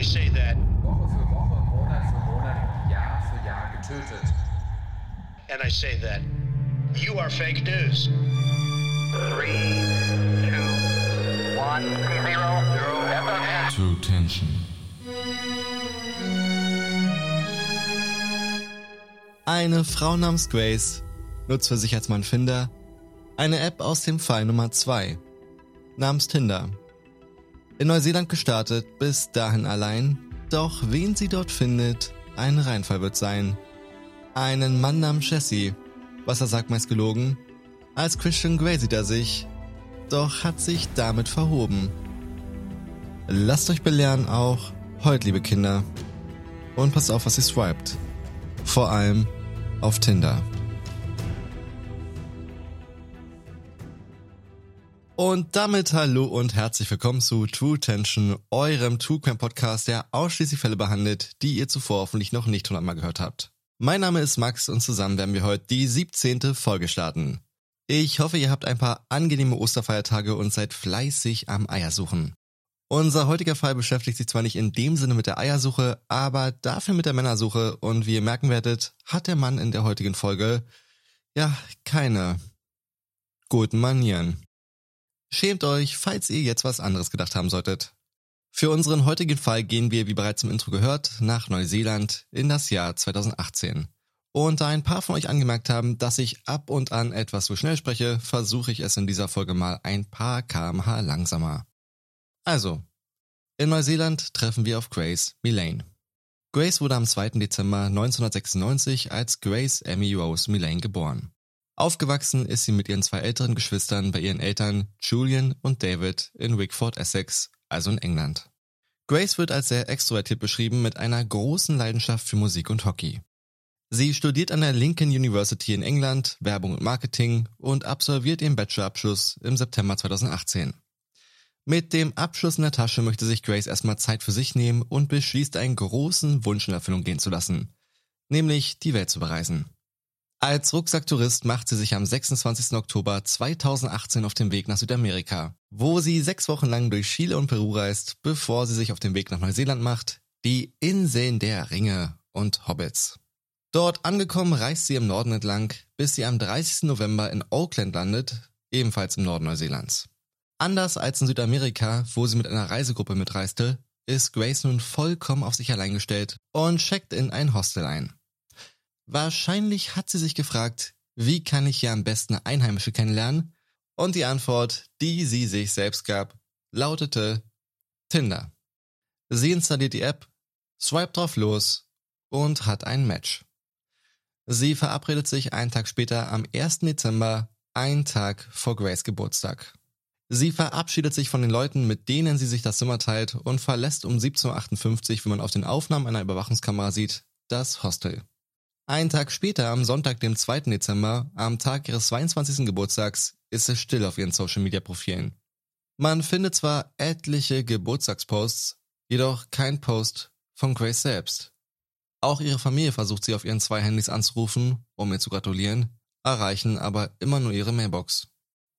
I say that. Woche für Woche, Monat für Monat, Jahr für Jahr getötet. And I say that. You are fake news. Three, two, one, zero, zero. True Tension. Eine Frau namens Grace nutzt für sich als Mann Finder eine App aus dem Fall Nummer 2 namens Tinder. In Neuseeland gestartet, bis dahin allein, doch wen sie dort findet, ein Reinfall wird sein. Einen Mann namens Jesse, was er sagt meist gelogen, als Christian Grey sieht er sich, doch hat sich damit verhoben. Lasst euch belehren auch heute, liebe Kinder. Und passt auf, was ihr swiped. Vor allem auf Tinder. Und damit hallo und herzlich willkommen zu True Tension, eurem True Crime Podcast, der ausschließlich Fälle behandelt, die ihr zuvor hoffentlich noch nicht hundertmal gehört habt. Mein Name ist Max und zusammen werden wir heute die 17. Folge starten. Ich hoffe, ihr habt ein paar angenehme Osterfeiertage und seid fleißig am Eiersuchen. Unser heutiger Fall beschäftigt sich zwar nicht in dem Sinne mit der Eiersuche, aber dafür mit der Männersuche und wie ihr merken werdet, hat der Mann in der heutigen Folge ja keine guten Manieren. Schämt euch, falls ihr jetzt was anderes gedacht haben solltet. Für unseren heutigen Fall gehen wir, wie bereits im Intro gehört, nach Neuseeland in das Jahr 2018. Und da ein paar von euch angemerkt haben, dass ich ab und an etwas zu schnell spreche, versuche ich es in dieser Folge mal ein paar kmh langsamer. Also, in Neuseeland treffen wir auf Grace Millane. Grace wurde am 2. Dezember 1996 als Grace Emmy Rose Millane geboren. Aufgewachsen ist sie mit ihren zwei älteren Geschwistern bei ihren Eltern Julian und David in Wickford, Essex, also in England. Grace wird als sehr extrovertiert beschrieben mit einer großen Leidenschaft für Musik und Hockey. Sie studiert an der Lincoln University in England Werbung und Marketing und absolviert ihren Bachelorabschluss im September 2018. Mit dem Abschluss in der Tasche möchte sich Grace erstmal Zeit für sich nehmen und beschließt einen großen Wunsch in Erfüllung gehen zu lassen, nämlich die Welt zu bereisen. Als Rucksacktourist macht sie sich am 26. Oktober 2018 auf den Weg nach Südamerika, wo sie sechs Wochen lang durch Chile und Peru reist, bevor sie sich auf den Weg nach Neuseeland macht, die Inseln der Ringe und Hobbits. Dort angekommen reist sie im Norden entlang, bis sie am 30. November in Auckland landet, ebenfalls im Norden Neuseelands. Anders als in Südamerika, wo sie mit einer Reisegruppe mitreiste, ist Grace nun vollkommen auf sich allein gestellt und checkt in ein Hostel ein. Wahrscheinlich hat sie sich gefragt, wie kann ich hier am besten Einheimische kennenlernen? Und die Antwort, die sie sich selbst gab, lautete Tinder. Sie installiert die App, swiped drauf los und hat ein Match. Sie verabredet sich einen Tag später am 1. Dezember, einen Tag vor Grace Geburtstag. Sie verabschiedet sich von den Leuten, mit denen sie sich das Zimmer teilt und verlässt um 17.58 Uhr, wie man auf den Aufnahmen einer Überwachungskamera sieht, das Hostel. Einen Tag später, am Sonntag, dem 2. Dezember, am Tag ihres 22. Geburtstags, ist es still auf ihren Social-Media-Profilen. Man findet zwar etliche Geburtstagsposts, jedoch kein Post von Grace selbst. Auch ihre Familie versucht sie auf ihren zwei Handys anzurufen, um ihr zu gratulieren, erreichen aber immer nur ihre Mailbox.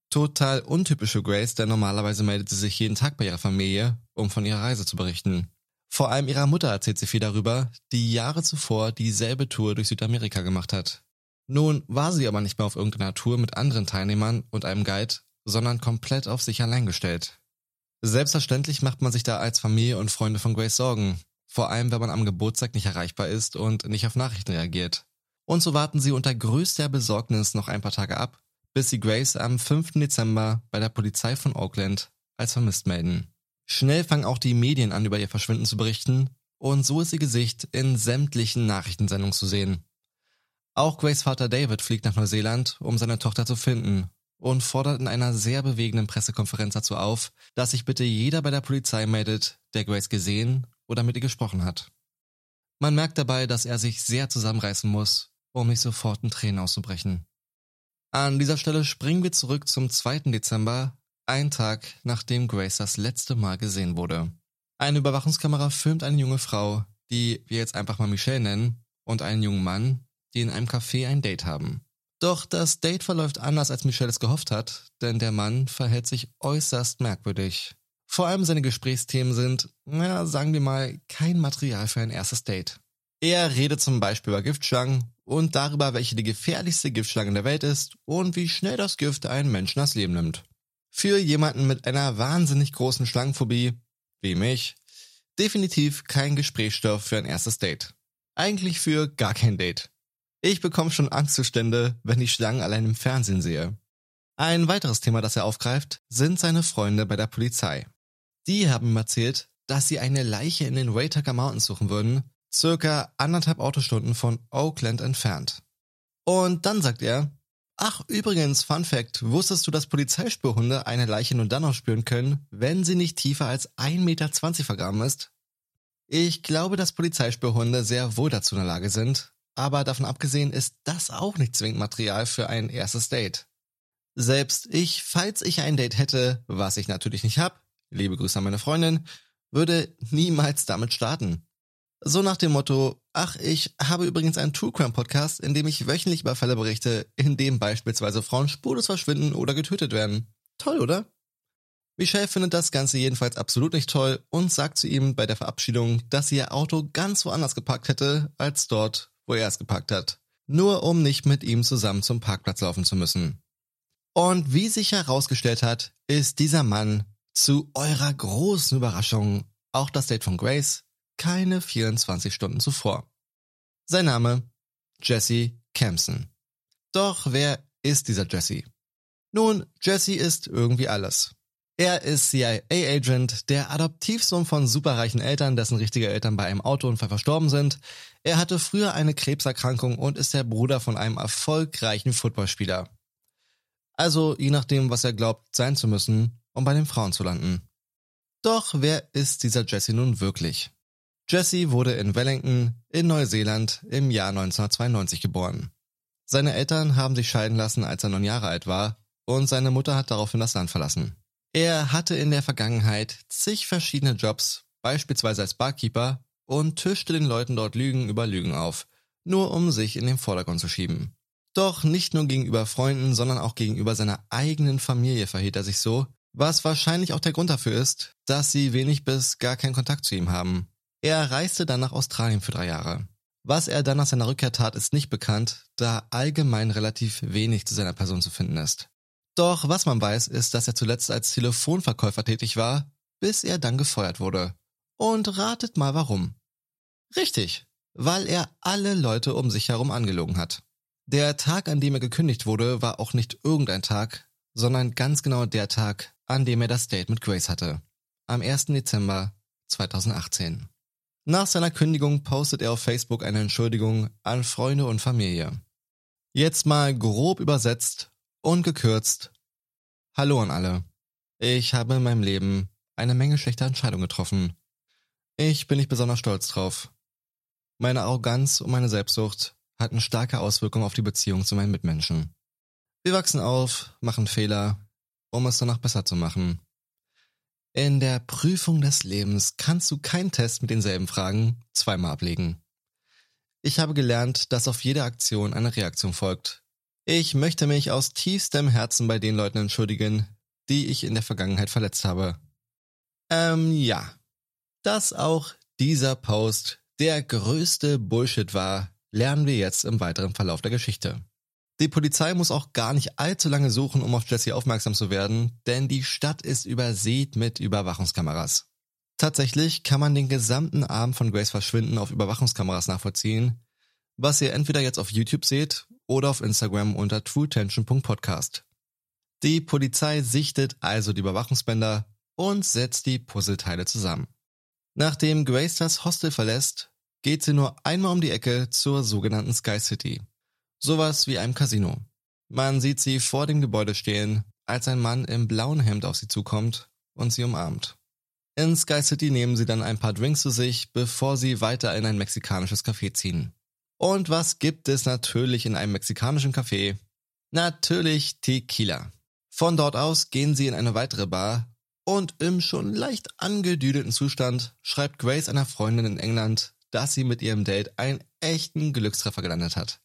Total untypisch für Grace, denn normalerweise meldet sie sich jeden Tag bei ihrer Familie, um von ihrer Reise zu berichten. Vor allem ihrer Mutter erzählt sie viel darüber, die Jahre zuvor dieselbe Tour durch Südamerika gemacht hat. Nun war sie aber nicht mehr auf irgendeiner Tour mit anderen Teilnehmern und einem Guide, sondern komplett auf sich allein gestellt. Selbstverständlich macht man sich da als Familie und Freunde von Grace Sorgen, vor allem wenn man am Geburtstag nicht erreichbar ist und nicht auf Nachrichten reagiert. Und so warten sie unter größter Besorgnis noch ein paar Tage ab, bis sie Grace am 5. Dezember bei der Polizei von Oakland als vermisst melden. Schnell fangen auch die Medien an, über ihr Verschwinden zu berichten, und so ist ihr Gesicht in sämtlichen Nachrichtensendungen zu sehen. Auch Grace Vater David fliegt nach Neuseeland, um seine Tochter zu finden, und fordert in einer sehr bewegenden Pressekonferenz dazu auf, dass sich bitte jeder bei der Polizei meldet, der Grace gesehen oder mit ihr gesprochen hat. Man merkt dabei, dass er sich sehr zusammenreißen muss, um nicht sofort in Tränen auszubrechen. An dieser Stelle springen wir zurück zum 2. Dezember, ein Tag nachdem Grace das letzte Mal gesehen wurde. Eine Überwachungskamera filmt eine junge Frau, die wir jetzt einfach mal Michelle nennen, und einen jungen Mann, die in einem Café ein Date haben. Doch das Date verläuft anders, als Michelle es gehofft hat, denn der Mann verhält sich äußerst merkwürdig. Vor allem seine Gesprächsthemen sind, na, sagen wir mal, kein Material für ein erstes Date. Er redet zum Beispiel über Giftschlangen und darüber, welche die gefährlichste Giftschlange der Welt ist und wie schnell das Gift einen Menschen das Leben nimmt. Für jemanden mit einer wahnsinnig großen Schlangenphobie, wie mich, definitiv kein Gesprächsstoff für ein erstes Date. Eigentlich für gar kein Date. Ich bekomme schon Angstzustände, wenn ich Schlangen allein im Fernsehen sehe. Ein weiteres Thema, das er aufgreift, sind seine Freunde bei der Polizei. Die haben ihm erzählt, dass sie eine Leiche in den Waytaker Mountains suchen würden, circa anderthalb Autostunden von Oakland entfernt. Und dann sagt er, ach übrigens, Fun Fact, wusstest du, dass Polizeispürhunde eine Leiche nur dann aufspüren können, wenn sie nicht tiefer als 1,20 Meter vergraben ist? Ich glaube, dass Polizeispürhunde sehr wohl dazu in der Lage sind, aber davon abgesehen ist das auch nicht zwingend Material für ein erstes Date. Selbst ich, falls ich ein Date hätte, was ich natürlich nicht hab, liebe Grüße an meine Freundin, würde niemals damit starten. So nach dem Motto, ach, ich habe übrigens einen True Crime Podcast, in dem ich wöchentlich über Fälle berichte, in dem beispielsweise Frauen spurlos verschwinden oder getötet werden. Toll, oder? Michelle findet das Ganze jedenfalls absolut nicht toll und sagt zu ihm bei der Verabschiedung, dass sie ihr Auto ganz woanders geparkt hätte, als dort, wo er es geparkt hat. Nur um nicht mit ihm zusammen zum Parkplatz laufen zu müssen. Und wie sich herausgestellt hat, ist dieser Mann zu eurer großen Überraschung auch das Date von Grace keine 24 Stunden zuvor. Sein Name Jesse Campson. Doch wer ist dieser Jesse? Nun, Jesse ist irgendwie alles. Er ist CIA-Agent, der Adoptivsohn von superreichen Eltern, dessen richtige Eltern bei einem Autounfall verstorben sind. Er hatte früher eine Krebserkrankung und ist der Bruder von einem erfolgreichen Footballspieler. Also je nachdem, was er glaubt sein zu müssen, um bei den Frauen zu landen. Doch wer ist dieser Jesse nun wirklich? Jesse wurde in Wellington in Neuseeland im Jahr 1992 geboren. Seine Eltern haben sich scheiden lassen, als er neun Jahre alt war, und seine Mutter hat daraufhin das Land verlassen. Er hatte in der Vergangenheit zig verschiedene Jobs, beispielsweise als Barkeeper, und tischte den Leuten dort Lügen über Lügen auf, nur um sich in den Vordergrund zu schieben. Doch nicht nur gegenüber Freunden, sondern auch gegenüber seiner eigenen Familie verhielt er sich so, was wahrscheinlich auch der Grund dafür ist, dass sie wenig bis gar keinen Kontakt zu ihm haben. Er reiste dann nach Australien für drei Jahre. Was er dann nach seiner Rückkehr tat, ist nicht bekannt, da allgemein relativ wenig zu seiner Person zu finden ist. Doch was man weiß, ist, dass er zuletzt als Telefonverkäufer tätig war, bis er dann gefeuert wurde. Und ratet mal warum. Richtig, weil er alle Leute um sich herum angelogen hat. Der Tag, an dem er gekündigt wurde, war auch nicht irgendein Tag, sondern ganz genau der Tag, an dem er das Date mit Grace hatte. Am 1. Dezember 2018. Nach seiner Kündigung postet er auf Facebook eine Entschuldigung an Freunde und Familie. Jetzt mal grob übersetzt und gekürzt. Hallo an alle. Ich habe in meinem Leben eine Menge schlechter Entscheidungen getroffen. Ich bin nicht besonders stolz drauf. Meine Arroganz und meine Selbstsucht hatten starke Auswirkungen auf die Beziehung zu meinen Mitmenschen. Wir wachsen auf, machen Fehler, um es danach besser zu machen. In der Prüfung des Lebens kannst du keinen Test mit denselben Fragen zweimal ablegen. Ich habe gelernt, dass auf jede Aktion eine Reaktion folgt ich möchte mich aus tiefstem Herzen bei den Leuten entschuldigen, die ich in der Vergangenheit verletzt habe. Ähm, ja. Dass auch dieser Post der größte Bullshit war, lernen wir jetzt im weiteren Verlauf der Geschichte. Die Polizei muss auch gar nicht allzu lange suchen, um auf Jesse aufmerksam zu werden, denn die Stadt ist übersät mit Überwachungskameras. Tatsächlich kann man den gesamten Abend von Grace Verschwinden auf Überwachungskameras nachvollziehen, was ihr entweder jetzt auf YouTube seht oder auf Instagram unter truetension.podcast. Die Polizei sichtet also die Überwachungsbänder und setzt die Puzzleteile zusammen. Nachdem Grace das Hostel verlässt, geht sie nur einmal um die Ecke zur sogenannten Sky City. Sowas wie einem Casino. Man sieht sie vor dem Gebäude stehen, als ein Mann im blauen Hemd auf sie zukommt und sie umarmt. In Sky City nehmen sie dann ein paar Drinks zu sich, bevor sie weiter in ein mexikanisches Café ziehen. Und was gibt es natürlich in einem mexikanischen Café? Natürlich Tequila. Von dort aus gehen sie in eine weitere Bar und im schon leicht angedüdelten Zustand schreibt Grace einer Freundin in England, dass sie mit ihrem Date einen echten Glückstreffer gelandet hat.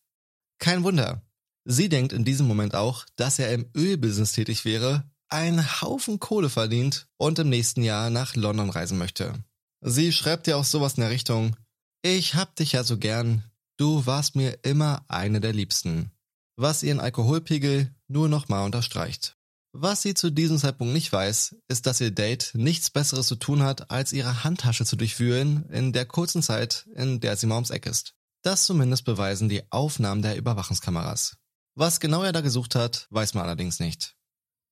Kein Wunder. Sie denkt in diesem Moment auch, dass er im Ölbusiness tätig wäre, einen Haufen Kohle verdient und im nächsten Jahr nach London reisen möchte. Sie schreibt ja auch sowas in der Richtung, ich hab dich ja so gern, du warst mir immer eine der Liebsten. Was ihren Alkoholpegel nur nochmal unterstreicht. Was sie zu diesem Zeitpunkt nicht weiß, ist, dass ihr Date nichts Besseres zu tun hat, als ihre Handtasche zu durchwühlen in der kurzen Zeit, in der sie mal ums Eck ist. Das zumindest beweisen die Aufnahmen der Überwachungskameras. Was genau er da gesucht hat, weiß man allerdings nicht.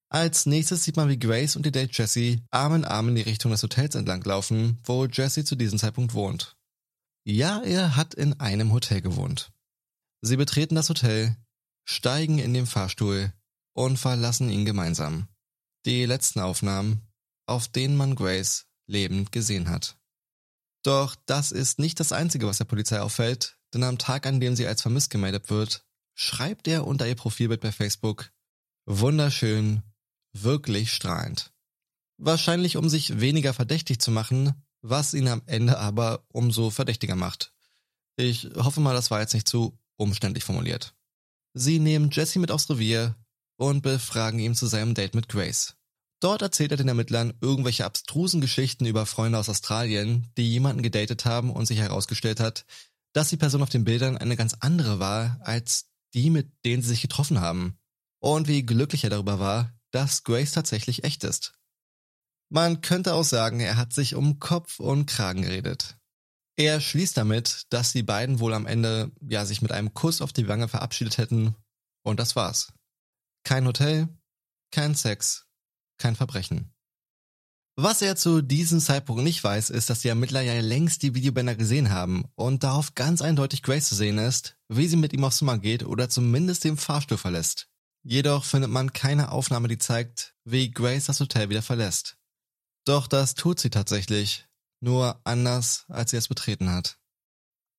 Als nächstes sieht man, wie Grace und die Date Jessie Arm in Arm in die Richtung des Hotels entlanglaufen, wo Jessie zu diesem Zeitpunkt wohnt. Ja, er hat in einem Hotel gewohnt. Sie betreten das Hotel, steigen in den Fahrstuhl und verlassen ihn gemeinsam. Die letzten Aufnahmen, auf denen man Grace lebend gesehen hat. Doch das ist nicht das Einzige, was der Polizei auffällt, denn am Tag, an dem sie als vermisst gemeldet wird, schreibt er unter ihr Profilbild bei Facebook Wunderschön, wirklich strahlend. Wahrscheinlich um sich weniger verdächtig zu machen, was ihn am Ende aber umso verdächtiger macht. Ich hoffe mal, das war jetzt nicht zu umständlich formuliert. Sie nehmen Jesse mit aufs Revier und befragen ihn zu seinem Date mit Grace. Dort erzählt er den Ermittlern irgendwelche abstrusen Geschichten über Freunde aus Australien, die jemanden gedatet haben und sich herausgestellt hat, dass die Person auf den Bildern eine ganz andere war als die, mit denen sie sich getroffen haben. Und wie glücklich er darüber war, dass Grace tatsächlich echt ist. Man könnte auch sagen, er hat sich um Kopf und Kragen geredet. Er schließt damit, dass die beiden wohl am Ende ja sich mit einem Kuss auf die Wange verabschiedet hätten und das war's. Kein Hotel, kein Sex, kein Verbrechen. Was er zu diesem Zeitpunkt nicht weiß, ist, dass die Ermittler ja längst die Videobänder gesehen haben und darauf ganz eindeutig Grace zu sehen ist, wie sie mit ihm aufs Zimmer geht oder zumindest den Fahrstuhl verlässt. Jedoch findet man keine Aufnahme, die zeigt, wie Grace das Hotel wieder verlässt. Doch das tut sie tatsächlich, nur anders, als sie es betreten hat.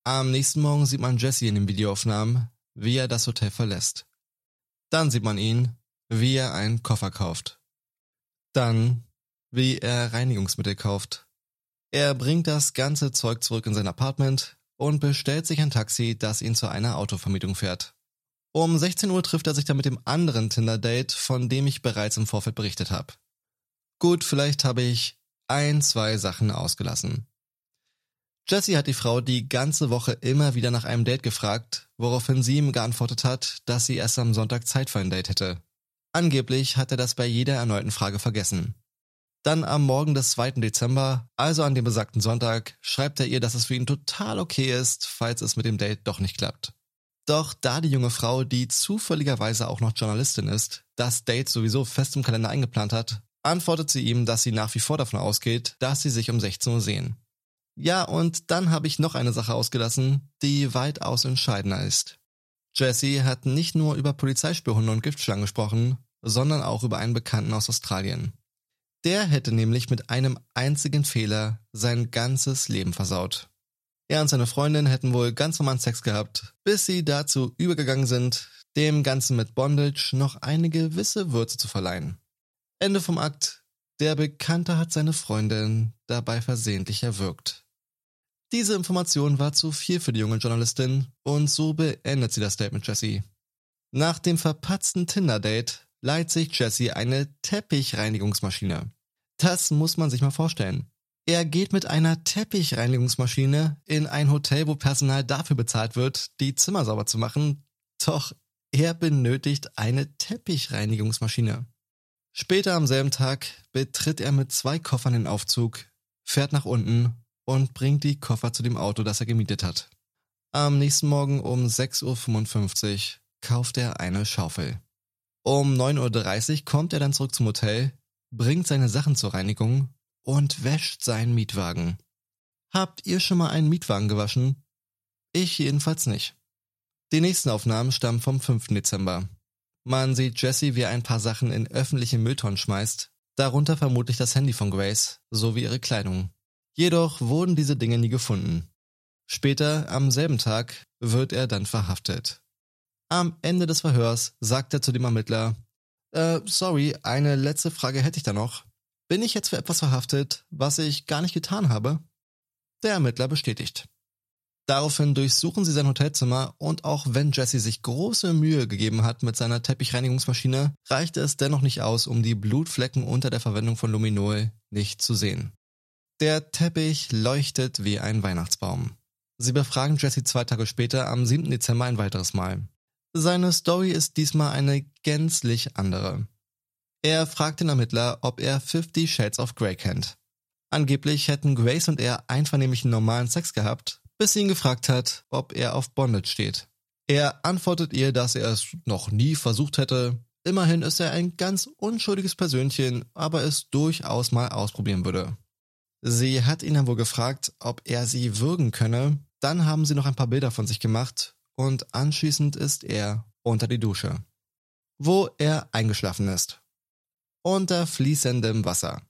Am nächsten Morgen sieht man Jesse in den Videoaufnahmen, wie er das Hotel verlässt. Dann sieht man ihn, wie er einen Koffer kauft. Dann, wie er Reinigungsmittel kauft. Er bringt das ganze Zeug zurück in sein Apartment und bestellt sich ein Taxi, das ihn zu einer Autovermietung fährt. Um 16 Uhr trifft er sich dann mit dem anderen Tinder-Date, von dem ich bereits im Vorfeld berichtet habe. Gut, vielleicht habe ich ein, zwei Sachen ausgelassen. Jessie hat die Frau die ganze Woche immer wieder nach einem Date gefragt, woraufhin sie ihm geantwortet hat, dass sie erst am Sonntag Zeit für ein Date hätte. Angeblich hat er das bei jeder erneuten Frage vergessen. Dann am Morgen des 2. Dezember, also an dem besagten Sonntag, schreibt er ihr, dass es für ihn total okay ist, falls es mit dem Date doch nicht klappt. Doch da die junge Frau, die zufälligerweise auch noch Journalistin ist, das Date sowieso fest im Kalender eingeplant hat, antwortet sie ihm, dass sie nach wie vor davon ausgeht, dass sie sich um 16 Uhr sehen. Ja, und dann habe ich noch eine Sache ausgelassen, die weitaus entscheidender ist. Jesse hat nicht nur über Polizeispürhunde und Giftschlangen gesprochen, sondern auch über einen Bekannten aus Australien. Der hätte nämlich mit einem einzigen Fehler sein ganzes Leben versaut. Er und seine Freundin hätten wohl ganz normal Sex gehabt, bis sie dazu übergegangen sind, dem Ganzen mit Bondage noch eine gewisse Würze zu verleihen. Ende vom Akt. Der Bekannte hat seine Freundin dabei versehentlich erwürgt. Diese Information war zu viel für die junge Journalistin und so beendet sie das Date mit Jesse. Nach dem verpatzten Tinder-Date leiht sich Jesse eine Teppichreinigungsmaschine. Das muss man sich mal vorstellen. Er geht mit einer Teppichreinigungsmaschine in ein Hotel, wo Personal dafür bezahlt wird, die Zimmer sauber zu machen, doch er benötigt eine Teppichreinigungsmaschine. Später am selben Tag betritt er mit zwei Koffern den Aufzug, fährt nach unten und bringt die Koffer zu dem Auto, das er gemietet hat. Am nächsten Morgen um 6.55 Uhr kauft er eine Schaufel. Um 9.30 Uhr kommt er dann zurück zum Hotel, bringt seine Sachen zur Reinigung und wäscht seinen Mietwagen. Habt ihr schon mal einen Mietwagen gewaschen? Ich jedenfalls nicht. Die nächsten Aufnahmen stammen vom 5. Dezember. Man sieht Jesse, wie er ein paar Sachen in öffentliche Mülltonnen schmeißt, darunter vermutlich das Handy von Grace sowie ihre Kleidung. Jedoch wurden diese Dinge nie gefunden. Später, am selben Tag, wird er dann verhaftet. Am Ende des Verhörs sagt er zu dem Ermittler, äh, sorry, eine letzte Frage hätte ich da noch. Bin ich jetzt für etwas verhaftet, was ich gar nicht getan habe? Der Ermittler bestätigt. Daraufhin durchsuchen sie sein Hotelzimmer und auch wenn Jesse sich große Mühe gegeben hat mit seiner Teppichreinigungsmaschine, reichte es dennoch nicht aus, um die Blutflecken unter der Verwendung von Luminol nicht zu sehen. Der Teppich leuchtet wie ein Weihnachtsbaum. Sie befragen Jesse zwei Tage später am 7. Dezember ein weiteres Mal. Seine Story ist diesmal eine gänzlich andere. Er fragt den Ermittler, ob er Fifty Shades of Grey kennt. Angeblich hätten Grace und er einvernehmlichen normalen Sex gehabt, bis sie ihn gefragt hat, ob er auf Bondage steht. Er antwortet ihr, dass er es noch nie versucht hätte. Immerhin ist er ein ganz unschuldiges Persönchen, aber es durchaus mal ausprobieren würde. Sie hat ihn dann wohl gefragt, ob er sie würgen könne. Dann haben sie noch ein paar Bilder von sich gemacht und anschließend ist er unter die Dusche, wo er eingeschlafen ist. Unter fließendem Wasser.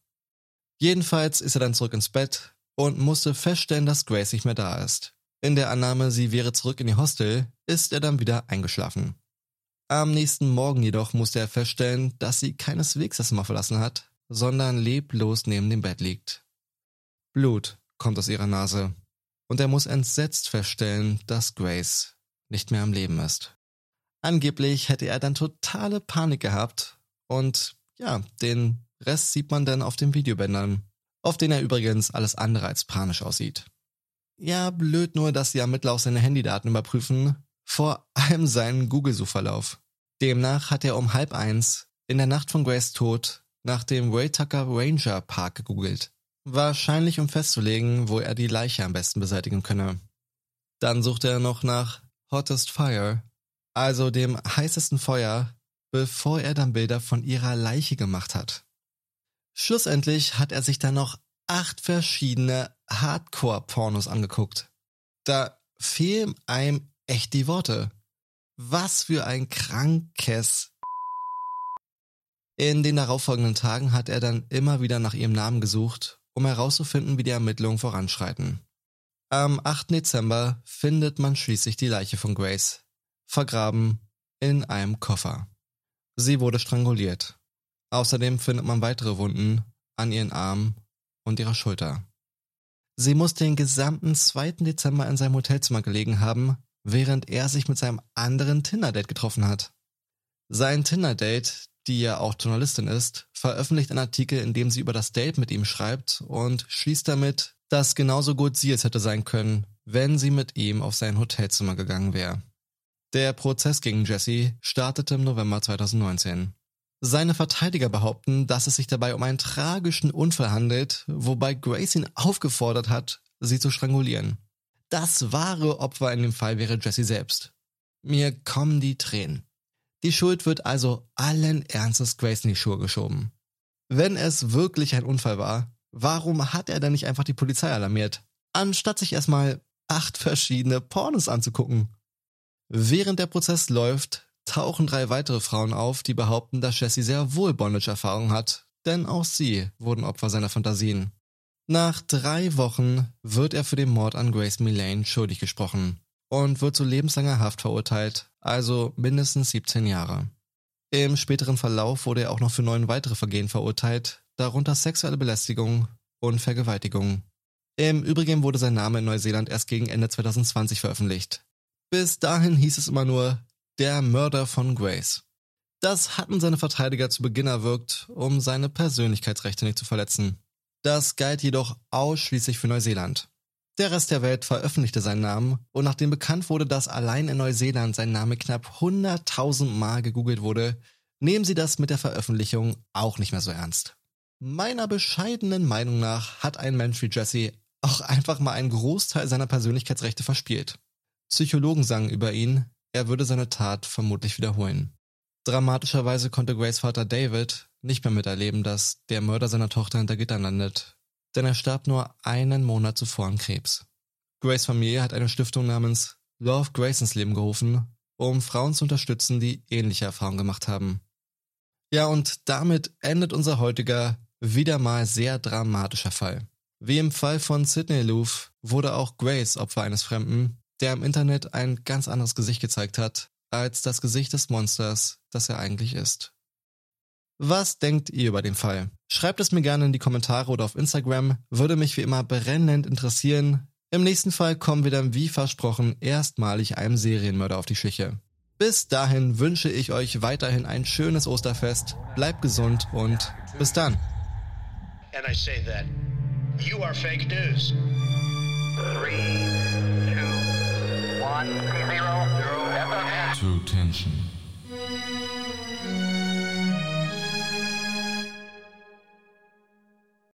Jedenfalls ist er dann zurück ins Bett und musste feststellen, dass Grace nicht mehr da ist. In der Annahme, sie wäre zurück in ihr Hostel, ist er dann wieder eingeschlafen. Am nächsten Morgen jedoch musste er feststellen, dass sie keineswegs das Zimmer verlassen hat, sondern leblos neben dem Bett liegt. Blut kommt aus ihrer Nase und er muss entsetzt feststellen, dass Grace nicht mehr am Leben ist. Angeblich hätte er dann totale Panik gehabt und ja, den Rest sieht man dann auf den Videobändern auf den er übrigens alles andere als panisch aussieht. Ja, blöd nur, dass die Ermittler auch seine Handydaten überprüfen, vor allem seinen Google-Suchverlauf. Demnach hat er um halb eins in der Nacht von Grace Tod nach dem Waytucker Ranger Park gegoogelt. Wahrscheinlich um festzulegen, wo er die Leiche am besten beseitigen könne. Dann suchte er noch nach Hottest Fire, also dem heißesten Feuer, bevor er dann Bilder von ihrer Leiche gemacht hat. Schlussendlich hat er sich dann noch acht verschiedene Hardcore-Pornos angeguckt. Da fehlen einem echt die Worte. Was für ein krankes. In den darauffolgenden Tagen hat er dann immer wieder nach ihrem Namen gesucht, um herauszufinden, wie die Ermittlungen voranschreiten. Am 8. Dezember findet man schließlich die Leiche von Grace, vergraben in einem Koffer. Sie wurde stranguliert. Außerdem findet man weitere Wunden an ihren Armen und ihrer Schulter. Sie muss den gesamten 2. Dezember in seinem Hotelzimmer gelegen haben, während er sich mit seinem anderen Tinder-Date getroffen hat. Sein Tinder-Date, die ja auch Journalistin ist, veröffentlicht einen Artikel, in dem sie über das Date mit ihm schreibt und schließt damit, dass genauso gut sie es hätte sein können, wenn sie mit ihm auf sein Hotelzimmer gegangen wäre. Der Prozess gegen Jesse startete im November 2019. Seine Verteidiger behaupten, dass es sich dabei um einen tragischen Unfall handelt, wobei Grace ihn aufgefordert hat, sie zu strangulieren. Das wahre Opfer in dem Fall wäre Jesse selbst. Mir kommen die Tränen. Die Schuld wird also allen Ernstes Grace in die Schuhe geschoben. Wenn es wirklich ein Unfall war, warum hat er dann nicht einfach die Polizei alarmiert, anstatt sich erstmal acht verschiedene Pornos anzugucken? Während der Prozess läuft, tauchen drei weitere Frauen auf, die behaupten, dass Jesse sehr wohl Bondage-Erfahrung hat, denn auch sie wurden Opfer seiner Fantasien. Nach drei Wochen wird er für den Mord an Grace Millane schuldig gesprochen und wird zu lebenslanger Haft verurteilt, also mindestens 17 Jahre. Im späteren Verlauf wurde er auch noch für neun weitere Vergehen verurteilt, darunter sexuelle Belästigung und Vergewaltigung. Im Übrigen wurde sein Name in Neuseeland erst gegen Ende 2020 veröffentlicht. Bis dahin hieß es immer nur der Mörder von Grace. Das hatten seine Verteidiger zu Beginn erwirkt, um seine Persönlichkeitsrechte nicht zu verletzen. Das galt jedoch ausschließlich für Neuseeland. Der Rest der Welt veröffentlichte seinen Namen und nachdem bekannt wurde, dass allein in Neuseeland sein Name knapp 100.000 Mal gegoogelt wurde, nehmen sie das mit der Veröffentlichung auch nicht mehr so ernst. Meiner bescheidenen Meinung nach hat ein Mensch wie Jesse auch einfach mal einen Großteil seiner Persönlichkeitsrechte verspielt. Psychologen sagen über ihn, er würde seine Tat vermutlich wiederholen. Dramatischerweise konnte Grace Vater David nicht mehr miterleben, dass der Mörder seiner Tochter hinter Gittern landet, denn er starb nur einen Monat zuvor an Krebs. Grace Familie hat eine Stiftung namens Love Grace ins Leben gerufen, um Frauen zu unterstützen, die ähnliche Erfahrungen gemacht haben. Ja, und damit endet unser heutiger, wieder mal sehr dramatischer Fall. Wie im Fall von Sidney Loof wurde auch Grace Opfer eines Fremden, der im Internet ein ganz anderes Gesicht gezeigt hat, als das Gesicht des Monsters, das er eigentlich ist. Was denkt ihr über den Fall? Schreibt es mir gerne in die Kommentare oder auf Instagram, würde mich wie immer brennend interessieren. Im nächsten Fall kommen wir dann wie versprochen erstmalig einem Serienmörder auf die Schliche. Bis dahin wünsche ich euch weiterhin ein schönes Osterfest, bleibt gesund und bis dann. And I say that you are fake news. Three, two, one, zero, zero, FFN. True Tension.